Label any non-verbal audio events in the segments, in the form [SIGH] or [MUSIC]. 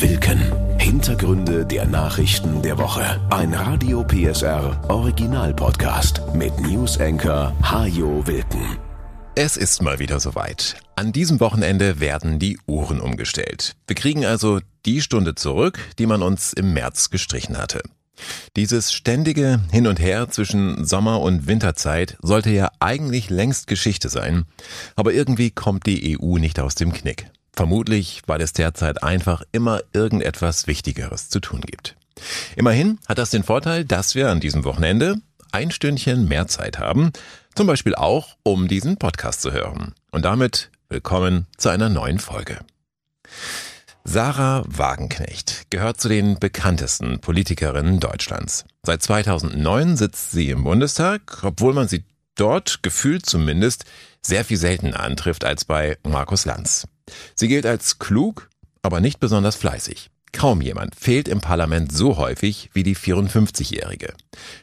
Wilken. Hintergründe der Nachrichten der Woche. Ein Radio PSR Original Podcast mit News Anchor Hajo Wilken. Es ist mal wieder soweit. An diesem Wochenende werden die Uhren umgestellt. Wir kriegen also die Stunde zurück, die man uns im März gestrichen hatte. Dieses ständige Hin und Her zwischen Sommer- und Winterzeit sollte ja eigentlich längst Geschichte sein, aber irgendwie kommt die EU nicht aus dem Knick. Vermutlich, weil es derzeit einfach immer irgendetwas Wichtigeres zu tun gibt. Immerhin hat das den Vorteil, dass wir an diesem Wochenende ein Stündchen mehr Zeit haben, zum Beispiel auch, um diesen Podcast zu hören. Und damit willkommen zu einer neuen Folge. Sarah Wagenknecht gehört zu den bekanntesten Politikerinnen Deutschlands. Seit 2009 sitzt sie im Bundestag, obwohl man sie dort gefühlt zumindest sehr viel seltener antrifft als bei Markus Lanz. Sie gilt als klug, aber nicht besonders fleißig. Kaum jemand fehlt im Parlament so häufig wie die 54-Jährige.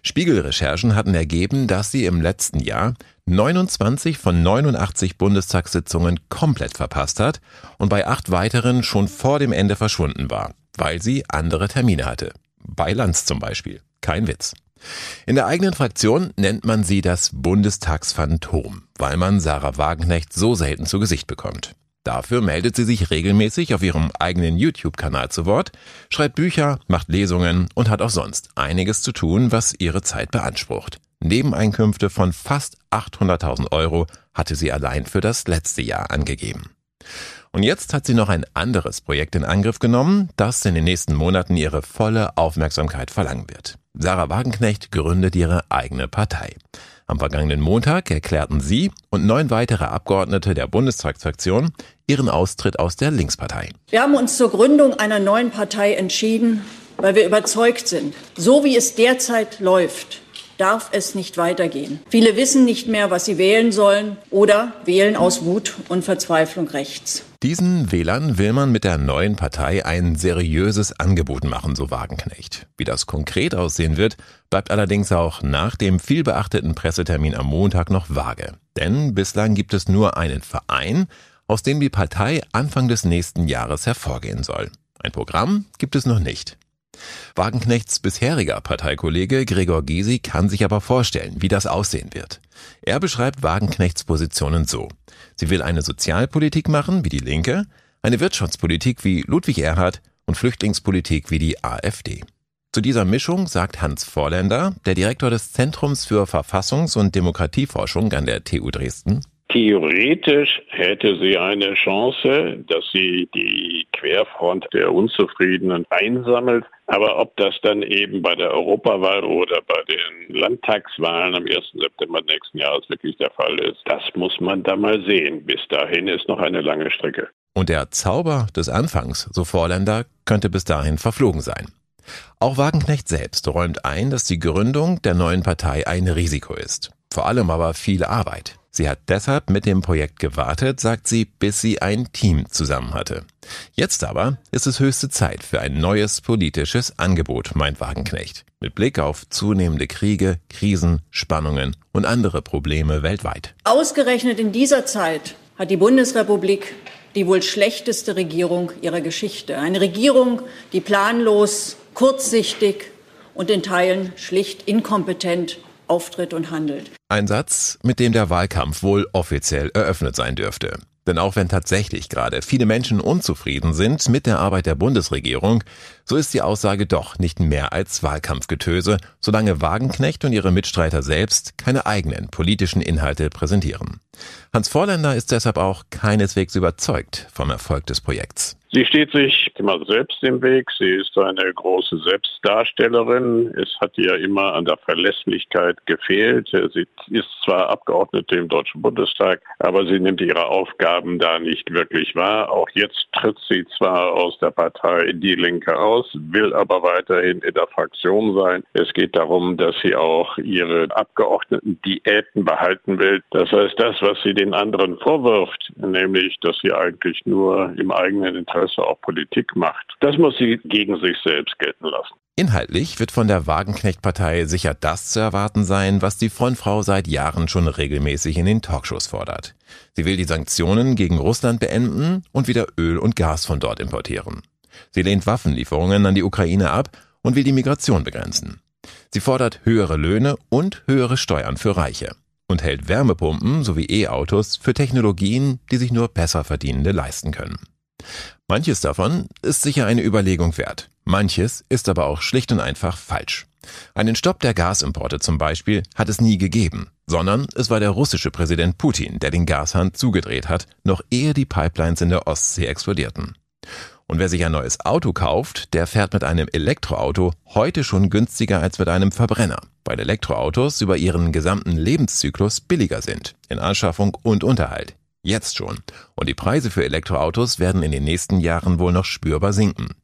Spiegelrecherchen hatten ergeben, dass sie im letzten Jahr 29 von 89 Bundestagssitzungen komplett verpasst hat und bei acht weiteren schon vor dem Ende verschwunden war, weil sie andere Termine hatte. Bei Lanz zum Beispiel. Kein Witz. In der eigenen Fraktion nennt man sie das Bundestagsphantom, weil man Sarah Wagenknecht so selten zu Gesicht bekommt. Dafür meldet sie sich regelmäßig auf ihrem eigenen YouTube-Kanal zu Wort, schreibt Bücher, macht Lesungen und hat auch sonst einiges zu tun, was ihre Zeit beansprucht. Nebeneinkünfte von fast 800.000 Euro hatte sie allein für das letzte Jahr angegeben. Und jetzt hat sie noch ein anderes Projekt in Angriff genommen, das in den nächsten Monaten ihre volle Aufmerksamkeit verlangen wird. Sarah Wagenknecht gründet ihre eigene Partei. Am vergangenen Montag erklärten sie und neun weitere Abgeordnete der Bundestagsfraktion ihren Austritt aus der Linkspartei. Wir haben uns zur Gründung einer neuen Partei entschieden, weil wir überzeugt sind, so wie es derzeit läuft, darf es nicht weitergehen. Viele wissen nicht mehr, was sie wählen sollen oder wählen aus Wut und Verzweiflung rechts. Diesen Wählern will man mit der neuen Partei ein seriöses Angebot machen, so Wagenknecht. Wie das konkret aussehen wird, bleibt allerdings auch nach dem vielbeachteten Pressetermin am Montag noch vage. Denn bislang gibt es nur einen Verein, aus dem die Partei Anfang des nächsten Jahres hervorgehen soll. Ein Programm gibt es noch nicht. Wagenknechts bisheriger Parteikollege Gregor Gysi kann sich aber vorstellen, wie das aussehen wird. Er beschreibt Wagenknechts Positionen so. Sie will eine Sozialpolitik machen wie die Linke, eine Wirtschaftspolitik wie Ludwig Erhard und Flüchtlingspolitik wie die AfD. Zu dieser Mischung sagt Hans Vorländer, der Direktor des Zentrums für Verfassungs- und Demokratieforschung an der TU Dresden, Theoretisch hätte sie eine Chance, dass sie die Querfront der Unzufriedenen einsammelt. Aber ob das dann eben bei der Europawahl oder bei den Landtagswahlen am 1. September nächsten Jahres wirklich der Fall ist, das muss man da mal sehen. Bis dahin ist noch eine lange Strecke. Und der Zauber des Anfangs, so Vorländer, könnte bis dahin verflogen sein. Auch Wagenknecht selbst räumt ein, dass die Gründung der neuen Partei ein Risiko ist. Vor allem aber viel Arbeit. Sie hat deshalb mit dem Projekt gewartet, sagt sie, bis sie ein Team zusammen hatte. Jetzt aber ist es höchste Zeit für ein neues politisches Angebot, meint Wagenknecht. Mit Blick auf zunehmende Kriege, Krisen, Spannungen und andere Probleme weltweit. Ausgerechnet in dieser Zeit hat die Bundesrepublik die wohl schlechteste Regierung ihrer Geschichte. Eine Regierung, die planlos, kurzsichtig und in Teilen schlicht inkompetent auftritt und handelt. Ein Satz, mit dem der Wahlkampf wohl offiziell eröffnet sein dürfte. Denn auch wenn tatsächlich gerade viele Menschen unzufrieden sind mit der Arbeit der Bundesregierung, so ist die Aussage doch nicht mehr als Wahlkampfgetöse, solange Wagenknecht und ihre Mitstreiter selbst keine eigenen politischen Inhalte präsentieren. Hans Vorländer ist deshalb auch keineswegs überzeugt vom Erfolg des Projekts. Sie steht sich immer selbst im Weg. Sie ist eine große Selbstdarstellerin. Es hat ihr immer an der Verlässlichkeit gefehlt. Sie ist zwar Abgeordnete im Deutschen Bundestag, aber sie nimmt ihre Aufgaben da nicht wirklich wahr. Auch jetzt tritt sie zwar aus der Partei Die Linke aus, will aber weiterhin in der Fraktion sein. Es geht darum, dass sie auch ihre Abgeordneten Diäten behalten will. Das heißt, das, was sie den anderen vorwirft, nämlich, dass sie eigentlich nur im eigenen Interesse Interesse auch Politik macht. Das muss sie gegen sich selbst gelten lassen. Inhaltlich wird von der Wagenknecht-Partei sicher das zu erwarten sein, was die Frontfrau seit Jahren schon regelmäßig in den Talkshows fordert. Sie will die Sanktionen gegen Russland beenden und wieder Öl und Gas von dort importieren. Sie lehnt Waffenlieferungen an die Ukraine ab und will die Migration begrenzen. Sie fordert höhere Löhne und höhere Steuern für Reiche und hält Wärmepumpen sowie E-Autos für Technologien, die sich nur besser verdienende leisten können. Manches davon ist sicher eine Überlegung wert, manches ist aber auch schlicht und einfach falsch. Einen Stopp der Gasimporte zum Beispiel hat es nie gegeben, sondern es war der russische Präsident Putin, der den Gashahn zugedreht hat, noch ehe die Pipelines in der Ostsee explodierten. Und wer sich ein neues Auto kauft, der fährt mit einem Elektroauto heute schon günstiger als mit einem Verbrenner, weil Elektroautos über ihren gesamten Lebenszyklus billiger sind, in Anschaffung und Unterhalt. Jetzt schon. Und die Preise für Elektroautos werden in den nächsten Jahren wohl noch spürbar sinken.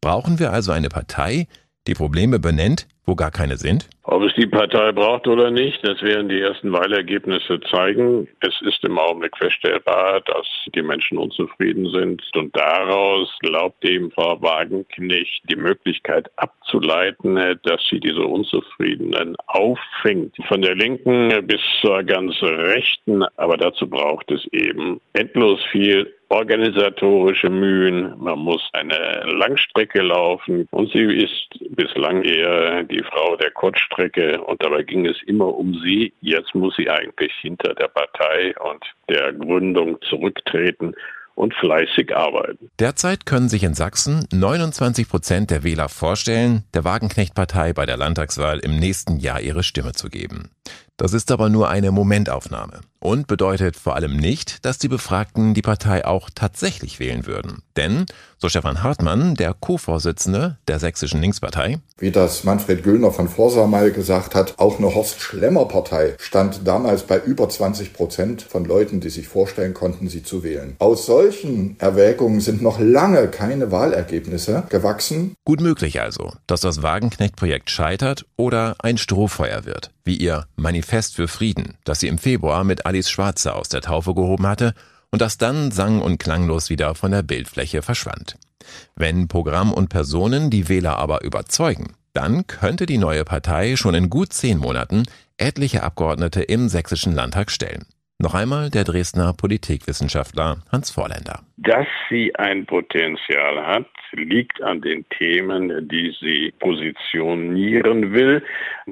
Brauchen wir also eine Partei, die Probleme benennt, wo gar keine sind? Ob es die Partei braucht oder nicht, das werden die ersten Wahlergebnisse zeigen. Es ist im Augenblick feststellbar, dass die Menschen unzufrieden sind. Und daraus glaubt eben Frau Wagenknecht die Möglichkeit abzuleiten, dass sie diese Unzufriedenen auffängt. Von der Linken bis zur ganz Rechten. Aber dazu braucht es eben endlos viel organisatorische Mühen. Man muss eine Langstrecke laufen und sie ist bislang eher die Frau der Kurzstrecke und dabei ging es immer um sie. Jetzt muss sie eigentlich hinter der Partei und der Gründung zurücktreten und fleißig arbeiten. Derzeit können sich in Sachsen 29 Prozent der Wähler vorstellen, der Wagenknecht-Partei bei der Landtagswahl im nächsten Jahr ihre Stimme zu geben. Das ist aber nur eine Momentaufnahme und bedeutet vor allem nicht, dass die Befragten die Partei auch tatsächlich wählen würden. Denn, so Stefan Hartmann, der Co-Vorsitzende der Sächsischen Linkspartei, wie das Manfred Güllner von Forsa mal gesagt hat, auch eine Horst-Schlemmer-Partei stand damals bei über 20 Prozent von Leuten, die sich vorstellen konnten, sie zu wählen. Aus solchen Erwägungen sind noch lange keine Wahlergebnisse gewachsen. Gut möglich also, dass das Wagenknecht-Projekt scheitert oder ein Strohfeuer wird wie ihr Manifest für Frieden, das sie im Februar mit Alice Schwarzer aus der Taufe gehoben hatte und das dann sang- und klanglos wieder von der Bildfläche verschwand. Wenn Programm und Personen die Wähler aber überzeugen, dann könnte die neue Partei schon in gut zehn Monaten etliche Abgeordnete im sächsischen Landtag stellen. Noch einmal der Dresdner Politikwissenschaftler Hans Vorländer. Dass sie ein Potenzial hat, liegt an den Themen, die sie positionieren will.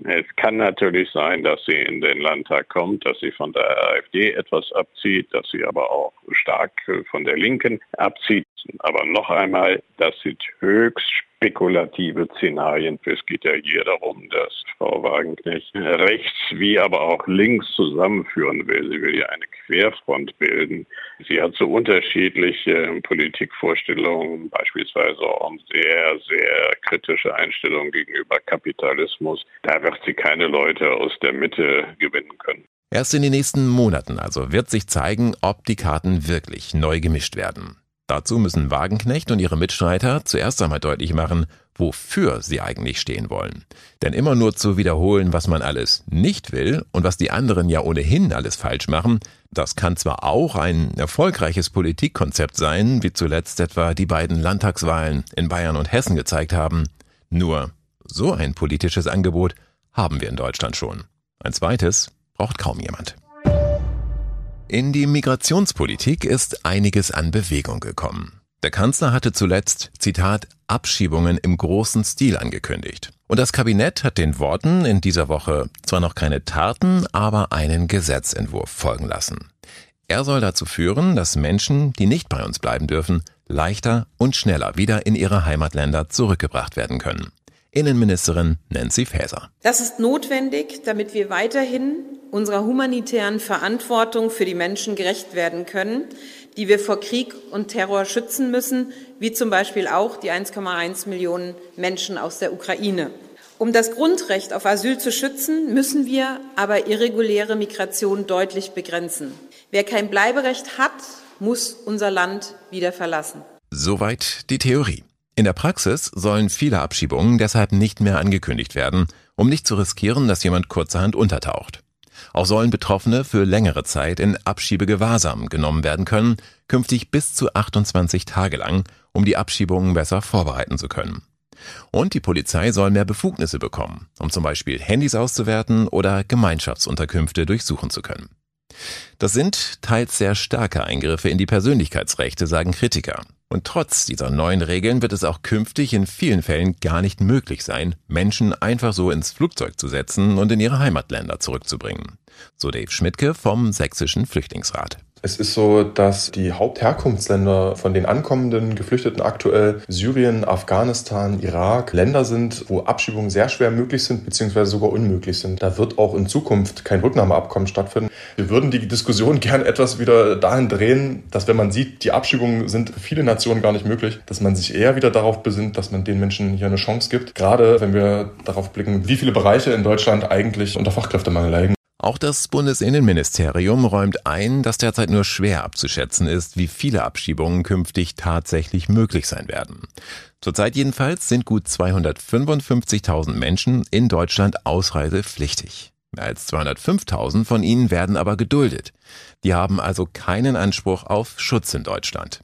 Es kann natürlich sein, dass sie in den Landtag kommt, dass sie von der AfD etwas abzieht, dass sie aber auch stark von der Linken abzieht. Aber noch einmal, das sind höchst spekulative Szenarien. Es geht ja hier darum, dass Frau Wagenknecht rechts wie aber auch links zusammenführen will. Sie will ja eine Querfront bilden. Sie hat so unterschiedliche Politikvorstellungen, beispielsweise auch sehr, sehr kritische Einstellungen gegenüber Kapitalismus. Da wird sie keine Leute aus der Mitte gewinnen können. Erst in den nächsten Monaten also wird sich zeigen, ob die Karten wirklich neu gemischt werden. Dazu müssen Wagenknecht und ihre Mitstreiter zuerst einmal deutlich machen, wofür sie eigentlich stehen wollen. Denn immer nur zu wiederholen, was man alles nicht will und was die anderen ja ohnehin alles falsch machen, das kann zwar auch ein erfolgreiches Politikkonzept sein, wie zuletzt etwa die beiden Landtagswahlen in Bayern und Hessen gezeigt haben, nur so ein politisches Angebot haben wir in Deutschland schon. Ein zweites braucht kaum jemand. In die Migrationspolitik ist einiges an Bewegung gekommen. Der Kanzler hatte zuletzt, Zitat, Abschiebungen im großen Stil angekündigt. Und das Kabinett hat den Worten in dieser Woche zwar noch keine Taten, aber einen Gesetzentwurf folgen lassen. Er soll dazu führen, dass Menschen, die nicht bei uns bleiben dürfen, leichter und schneller wieder in ihre Heimatländer zurückgebracht werden können. Innenministerin Nancy Faeser. Das ist notwendig, damit wir weiterhin unserer humanitären Verantwortung für die Menschen gerecht werden können, die wir vor Krieg und Terror schützen müssen, wie zum Beispiel auch die 1,1 Millionen Menschen aus der Ukraine. Um das Grundrecht auf Asyl zu schützen, müssen wir aber irreguläre Migration deutlich begrenzen. Wer kein Bleiberecht hat, muss unser Land wieder verlassen. Soweit die Theorie. In der Praxis sollen viele Abschiebungen deshalb nicht mehr angekündigt werden, um nicht zu riskieren, dass jemand kurzerhand untertaucht. Auch sollen Betroffene für längere Zeit in Abschiebegewahrsam genommen werden können, künftig bis zu 28 Tage lang, um die Abschiebungen besser vorbereiten zu können. Und die Polizei soll mehr Befugnisse bekommen, um zum Beispiel Handys auszuwerten oder Gemeinschaftsunterkünfte durchsuchen zu können. Das sind teils sehr starke Eingriffe in die Persönlichkeitsrechte, sagen Kritiker. Und trotz dieser neuen Regeln wird es auch künftig in vielen Fällen gar nicht möglich sein, Menschen einfach so ins Flugzeug zu setzen und in ihre Heimatländer zurückzubringen. So Dave Schmidtke vom Sächsischen Flüchtlingsrat. Es ist so, dass die Hauptherkunftsländer von den ankommenden Geflüchteten aktuell Syrien, Afghanistan, Irak Länder sind, wo Abschiebungen sehr schwer möglich sind bzw. sogar unmöglich sind. Da wird auch in Zukunft kein Rücknahmeabkommen stattfinden. Wir würden die Diskussion [LAUGHS] gern etwas wieder dahin drehen, dass wenn man sieht, die Abschiebungen sind für viele Nationen gar nicht möglich, dass man sich eher wieder darauf besinnt, dass man den Menschen hier eine Chance gibt. Gerade wenn wir darauf blicken, wie viele Bereiche in Deutschland eigentlich unter Fachkräftemangel leiden. Auch das Bundesinnenministerium räumt ein, dass derzeit nur schwer abzuschätzen ist, wie viele Abschiebungen künftig tatsächlich möglich sein werden. Zurzeit jedenfalls sind gut 255.000 Menschen in Deutschland ausreisepflichtig. Mehr als 205.000 von ihnen werden aber geduldet. Die haben also keinen Anspruch auf Schutz in Deutschland.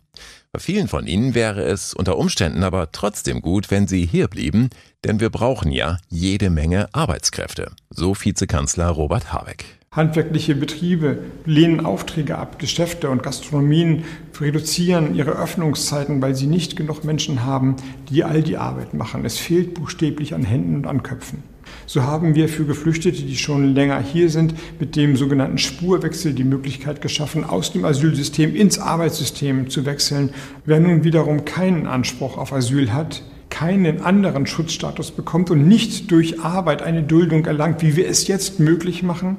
Bei vielen von ihnen wäre es unter Umständen aber trotzdem gut, wenn sie hier blieben, denn wir brauchen ja jede Menge Arbeitskräfte, so Vizekanzler Robert Habeck. Handwerkliche Betriebe lehnen Aufträge ab, Geschäfte und Gastronomien reduzieren ihre Öffnungszeiten, weil sie nicht genug Menschen haben, die all die Arbeit machen. Es fehlt buchstäblich an Händen und an Köpfen. So haben wir für Geflüchtete, die schon länger hier sind, mit dem sogenannten Spurwechsel die Möglichkeit geschaffen, aus dem Asylsystem ins Arbeitssystem zu wechseln. Wer nun wiederum keinen Anspruch auf Asyl hat, keinen anderen Schutzstatus bekommt und nicht durch Arbeit eine Duldung erlangt, wie wir es jetzt möglich machen,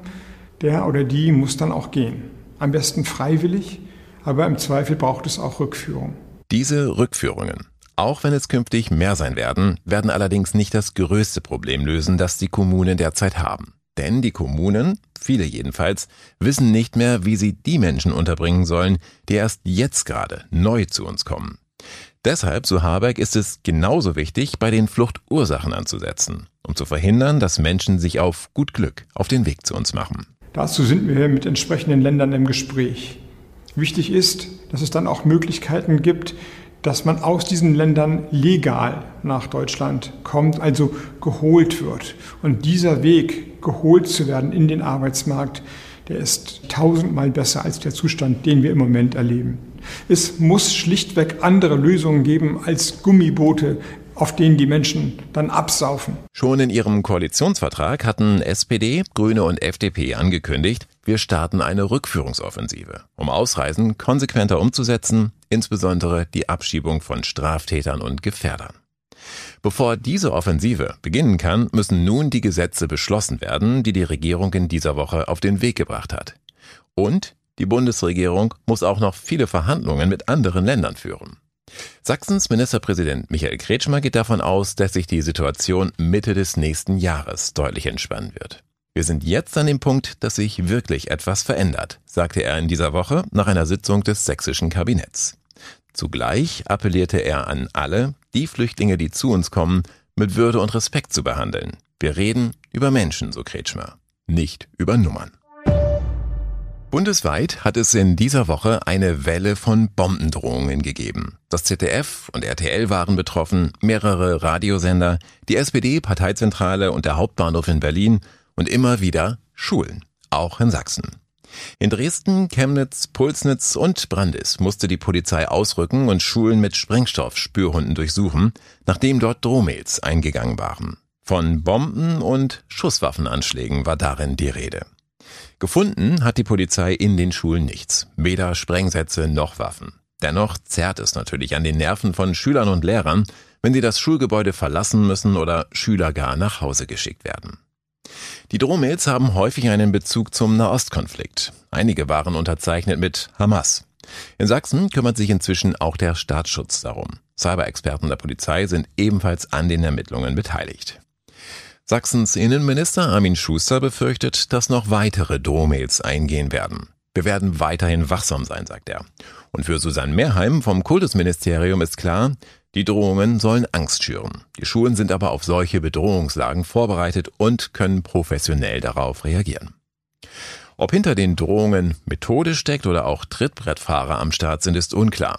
der oder die muss dann auch gehen. Am besten freiwillig, aber im Zweifel braucht es auch Rückführung. Diese Rückführungen auch wenn es künftig mehr sein werden, werden allerdings nicht das größte Problem lösen, das die Kommunen derzeit haben. Denn die Kommunen, viele jedenfalls, wissen nicht mehr, wie sie die Menschen unterbringen sollen, die erst jetzt gerade neu zu uns kommen. Deshalb, so Habeck, ist es genauso wichtig, bei den Fluchtursachen anzusetzen, um zu verhindern, dass Menschen sich auf gut Glück auf den Weg zu uns machen. Dazu sind wir mit entsprechenden Ländern im Gespräch. Wichtig ist, dass es dann auch Möglichkeiten gibt, dass man aus diesen Ländern legal nach Deutschland kommt, also geholt wird. Und dieser Weg, geholt zu werden in den Arbeitsmarkt, der ist tausendmal besser als der Zustand, den wir im Moment erleben. Es muss schlichtweg andere Lösungen geben als Gummiboote, auf denen die Menschen dann absaufen. Schon in ihrem Koalitionsvertrag hatten SPD, Grüne und FDP angekündigt, wir starten eine Rückführungsoffensive, um Ausreisen konsequenter umzusetzen, insbesondere die Abschiebung von Straftätern und Gefährdern. Bevor diese Offensive beginnen kann, müssen nun die Gesetze beschlossen werden, die die Regierung in dieser Woche auf den Weg gebracht hat. Und die Bundesregierung muss auch noch viele Verhandlungen mit anderen Ländern führen. Sachsens Ministerpräsident Michael Kretschmer geht davon aus, dass sich die Situation Mitte des nächsten Jahres deutlich entspannen wird. Wir sind jetzt an dem Punkt, dass sich wirklich etwas verändert, sagte er in dieser Woche nach einer Sitzung des sächsischen Kabinetts. Zugleich appellierte er an alle, die Flüchtlinge, die zu uns kommen, mit Würde und Respekt zu behandeln. Wir reden über Menschen, so Kretschmer, nicht über Nummern. Bundesweit hat es in dieser Woche eine Welle von Bombendrohungen gegeben. Das ZDF und RTL waren betroffen, mehrere Radiosender, die SPD-Parteizentrale und der Hauptbahnhof in Berlin und immer wieder Schulen, auch in Sachsen. In Dresden, Chemnitz, Pulsnitz und Brandis musste die Polizei ausrücken und Schulen mit Sprengstoffspürhunden durchsuchen, nachdem dort Drohmails eingegangen waren. Von Bomben und Schusswaffenanschlägen war darin die Rede. Gefunden hat die Polizei in den Schulen nichts, weder Sprengsätze noch Waffen. Dennoch zerrt es natürlich an den Nerven von Schülern und Lehrern, wenn sie das Schulgebäude verlassen müssen oder Schüler gar nach Hause geschickt werden. Die Drohmails haben häufig einen Bezug zum Nahostkonflikt. Einige waren unterzeichnet mit Hamas. In Sachsen kümmert sich inzwischen auch der Staatsschutz darum. Cyberexperten der Polizei sind ebenfalls an den Ermittlungen beteiligt. Sachsens Innenminister Armin Schuster befürchtet, dass noch weitere Drohmails eingehen werden. Wir werden weiterhin wachsam sein, sagt er. Und für Susanne Mehrheim vom Kultusministerium ist klar, die Drohungen sollen Angst schüren. Die Schulen sind aber auf solche Bedrohungslagen vorbereitet und können professionell darauf reagieren. Ob hinter den Drohungen Methode steckt oder auch Trittbrettfahrer am Start sind, ist unklar.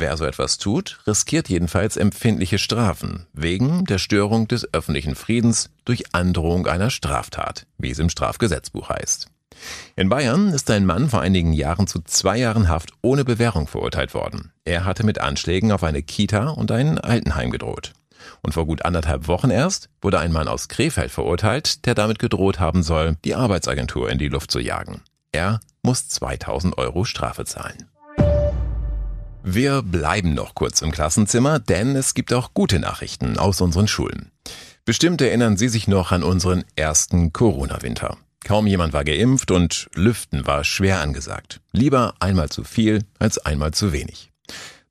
Wer so etwas tut, riskiert jedenfalls empfindliche Strafen wegen der Störung des öffentlichen Friedens durch Androhung einer Straftat, wie es im Strafgesetzbuch heißt. In Bayern ist ein Mann vor einigen Jahren zu zwei Jahren Haft ohne Bewährung verurteilt worden. Er hatte mit Anschlägen auf eine Kita und ein Altenheim gedroht. Und vor gut anderthalb Wochen erst wurde ein Mann aus Krefeld verurteilt, der damit gedroht haben soll, die Arbeitsagentur in die Luft zu jagen. Er muss 2000 Euro Strafe zahlen. Wir bleiben noch kurz im Klassenzimmer, denn es gibt auch gute Nachrichten aus unseren Schulen. Bestimmt erinnern Sie sich noch an unseren ersten Corona-Winter. Kaum jemand war geimpft und Lüften war schwer angesagt. Lieber einmal zu viel als einmal zu wenig.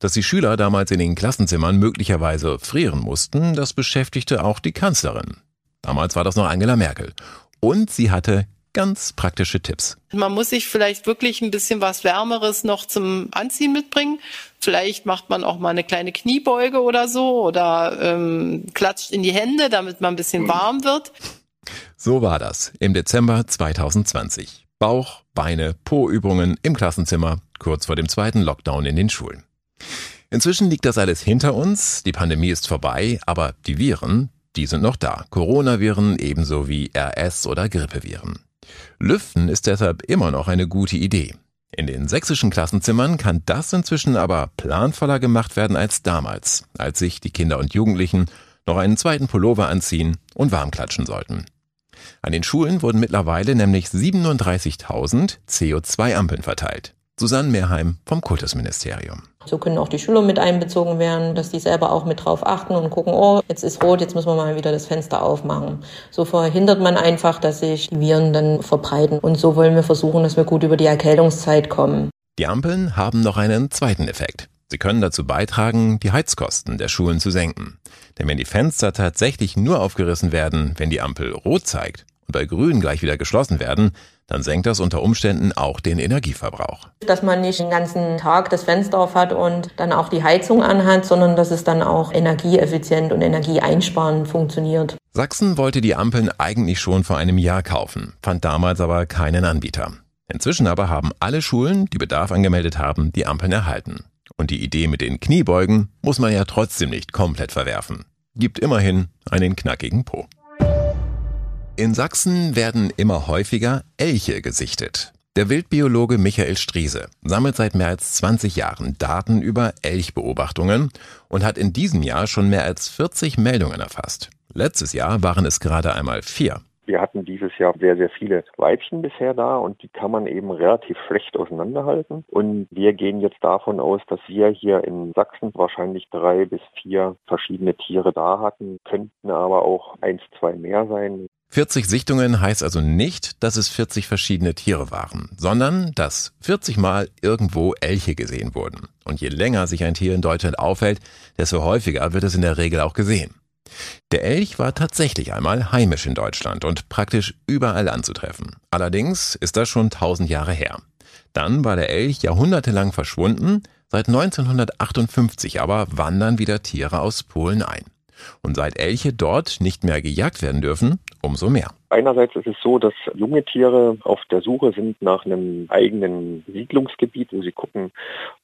Dass die Schüler damals in den Klassenzimmern möglicherweise frieren mussten, das beschäftigte auch die Kanzlerin. Damals war das noch Angela Merkel. Und sie hatte ganz praktische Tipps. Man muss sich vielleicht wirklich ein bisschen was Wärmeres noch zum Anziehen mitbringen. Vielleicht macht man auch mal eine kleine Kniebeuge oder so oder ähm, klatscht in die Hände, damit man ein bisschen warm wird. So war das im Dezember 2020. Bauch, Beine, Po-Übungen im Klassenzimmer, kurz vor dem zweiten Lockdown in den Schulen. Inzwischen liegt das alles hinter uns, die Pandemie ist vorbei, aber die Viren, die sind noch da. Coronaviren ebenso wie RS- oder Grippeviren. Lüften ist deshalb immer noch eine gute Idee. In den sächsischen Klassenzimmern kann das inzwischen aber planvoller gemacht werden als damals, als sich die Kinder und Jugendlichen noch einen zweiten Pullover anziehen und warm klatschen sollten. An den Schulen wurden mittlerweile nämlich 37.000 CO2-Ampeln verteilt. Susanne Mehrheim vom Kultusministerium. So können auch die Schüler mit einbezogen werden, dass die selber auch mit drauf achten und gucken, oh, jetzt ist rot, jetzt müssen wir mal wieder das Fenster aufmachen. So verhindert man einfach, dass sich die Viren dann verbreiten. Und so wollen wir versuchen, dass wir gut über die Erkältungszeit kommen. Die Ampeln haben noch einen zweiten Effekt. Sie können dazu beitragen, die Heizkosten der Schulen zu senken. Denn wenn die Fenster tatsächlich nur aufgerissen werden, wenn die Ampel rot zeigt und bei grün gleich wieder geschlossen werden, dann senkt das unter Umständen auch den Energieverbrauch. Dass man nicht den ganzen Tag das Fenster auf hat und dann auch die Heizung anhat, sondern dass es dann auch energieeffizient und energieeinsparend funktioniert. Sachsen wollte die Ampeln eigentlich schon vor einem Jahr kaufen, fand damals aber keinen Anbieter. Inzwischen aber haben alle Schulen, die Bedarf angemeldet haben, die Ampeln erhalten. Und die Idee mit den Kniebeugen muss man ja trotzdem nicht komplett verwerfen. Gibt immerhin einen knackigen Po. In Sachsen werden immer häufiger Elche gesichtet. Der Wildbiologe Michael Striese sammelt seit mehr als 20 Jahren Daten über Elchbeobachtungen und hat in diesem Jahr schon mehr als 40 Meldungen erfasst. Letztes Jahr waren es gerade einmal vier. Wir hatten dieses Jahr sehr, sehr viele Weibchen bisher da und die kann man eben relativ schlecht auseinanderhalten. Und wir gehen jetzt davon aus, dass wir hier in Sachsen wahrscheinlich drei bis vier verschiedene Tiere da hatten, könnten aber auch eins, zwei mehr sein. 40 Sichtungen heißt also nicht, dass es 40 verschiedene Tiere waren, sondern dass 40 Mal irgendwo Elche gesehen wurden. Und je länger sich ein Tier in Deutschland aufhält, desto häufiger wird es in der Regel auch gesehen. Der Elch war tatsächlich einmal heimisch in Deutschland und praktisch überall anzutreffen. Allerdings ist das schon tausend Jahre her. Dann war der Elch jahrhundertelang verschwunden, seit 1958 aber wandern wieder Tiere aus Polen ein. Und seit Elche dort nicht mehr gejagt werden dürfen, umso mehr. Einerseits ist es so, dass junge Tiere auf der Suche sind nach einem eigenen Siedlungsgebiet, wo sie gucken,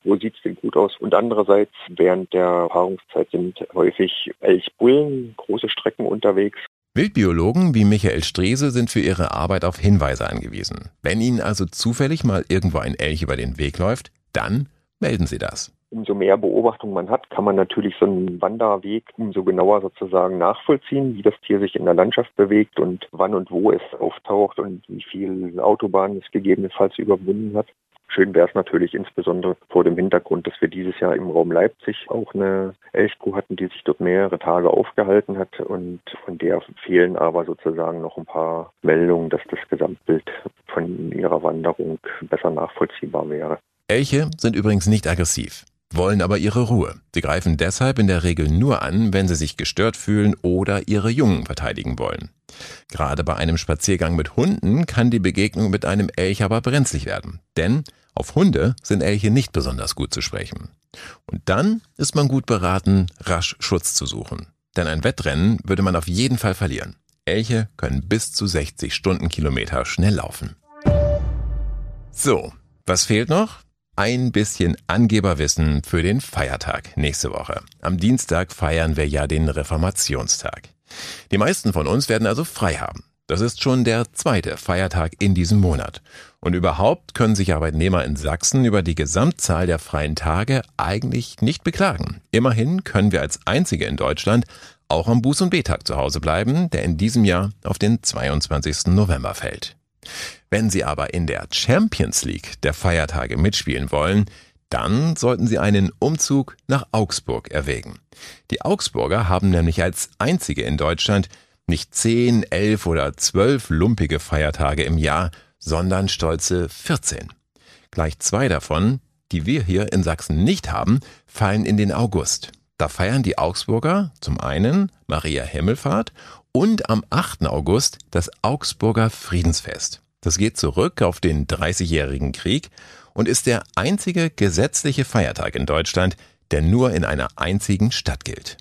wo sieht es denn gut aus. Und andererseits während der Paarungszeit sind häufig Elchbullen große Strecken unterwegs. Wildbiologen wie Michael Strese sind für ihre Arbeit auf Hinweise angewiesen. Wenn Ihnen also zufällig mal irgendwo ein Elch über den Weg läuft, dann melden Sie das umso mehr Beobachtung man hat, kann man natürlich so einen Wanderweg umso genauer sozusagen nachvollziehen, wie das Tier sich in der Landschaft bewegt und wann und wo es auftaucht und wie viel Autobahnen es gegebenenfalls überwunden hat. Schön wäre es natürlich insbesondere vor dem Hintergrund, dass wir dieses Jahr im Raum Leipzig auch eine Elchkuh hatten, die sich dort mehrere Tage aufgehalten hat und von der fehlen aber sozusagen noch ein paar Meldungen, dass das Gesamtbild von ihrer Wanderung besser nachvollziehbar wäre. Elche sind übrigens nicht aggressiv wollen aber ihre Ruhe. Sie greifen deshalb in der Regel nur an, wenn sie sich gestört fühlen oder ihre Jungen verteidigen wollen. Gerade bei einem Spaziergang mit Hunden kann die Begegnung mit einem Elch aber brenzlig werden, denn auf Hunde sind Elche nicht besonders gut zu sprechen. Und dann ist man gut beraten, rasch Schutz zu suchen. Denn ein Wettrennen würde man auf jeden Fall verlieren. Elche können bis zu 60 Stundenkilometer schnell laufen. So, was fehlt noch? Ein bisschen Angeberwissen für den Feiertag nächste Woche. Am Dienstag feiern wir ja den Reformationstag. Die meisten von uns werden also frei haben. Das ist schon der zweite Feiertag in diesem Monat. Und überhaupt können sich Arbeitnehmer in Sachsen über die Gesamtzahl der freien Tage eigentlich nicht beklagen. Immerhin können wir als einzige in Deutschland auch am Buß- und B-Tag zu Hause bleiben, der in diesem Jahr auf den 22. November fällt. Wenn Sie aber in der Champions League der Feiertage mitspielen wollen, dann sollten Sie einen Umzug nach Augsburg erwägen. Die Augsburger haben nämlich als einzige in Deutschland nicht 10, 11 oder 12 lumpige Feiertage im Jahr, sondern stolze 14. Gleich zwei davon, die wir hier in Sachsen nicht haben, fallen in den August. Da feiern die Augsburger zum einen Maria Himmelfahrt und am 8. August das Augsburger Friedensfest. Das geht zurück auf den Dreißigjährigen Krieg und ist der einzige gesetzliche Feiertag in Deutschland, der nur in einer einzigen Stadt gilt.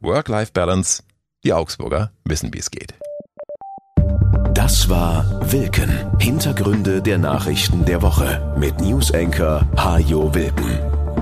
Work-Life-Balance, die Augsburger wissen, wie es geht. Das war Wilken. Hintergründe der Nachrichten der Woche mit Newsenker Hajo Wilken.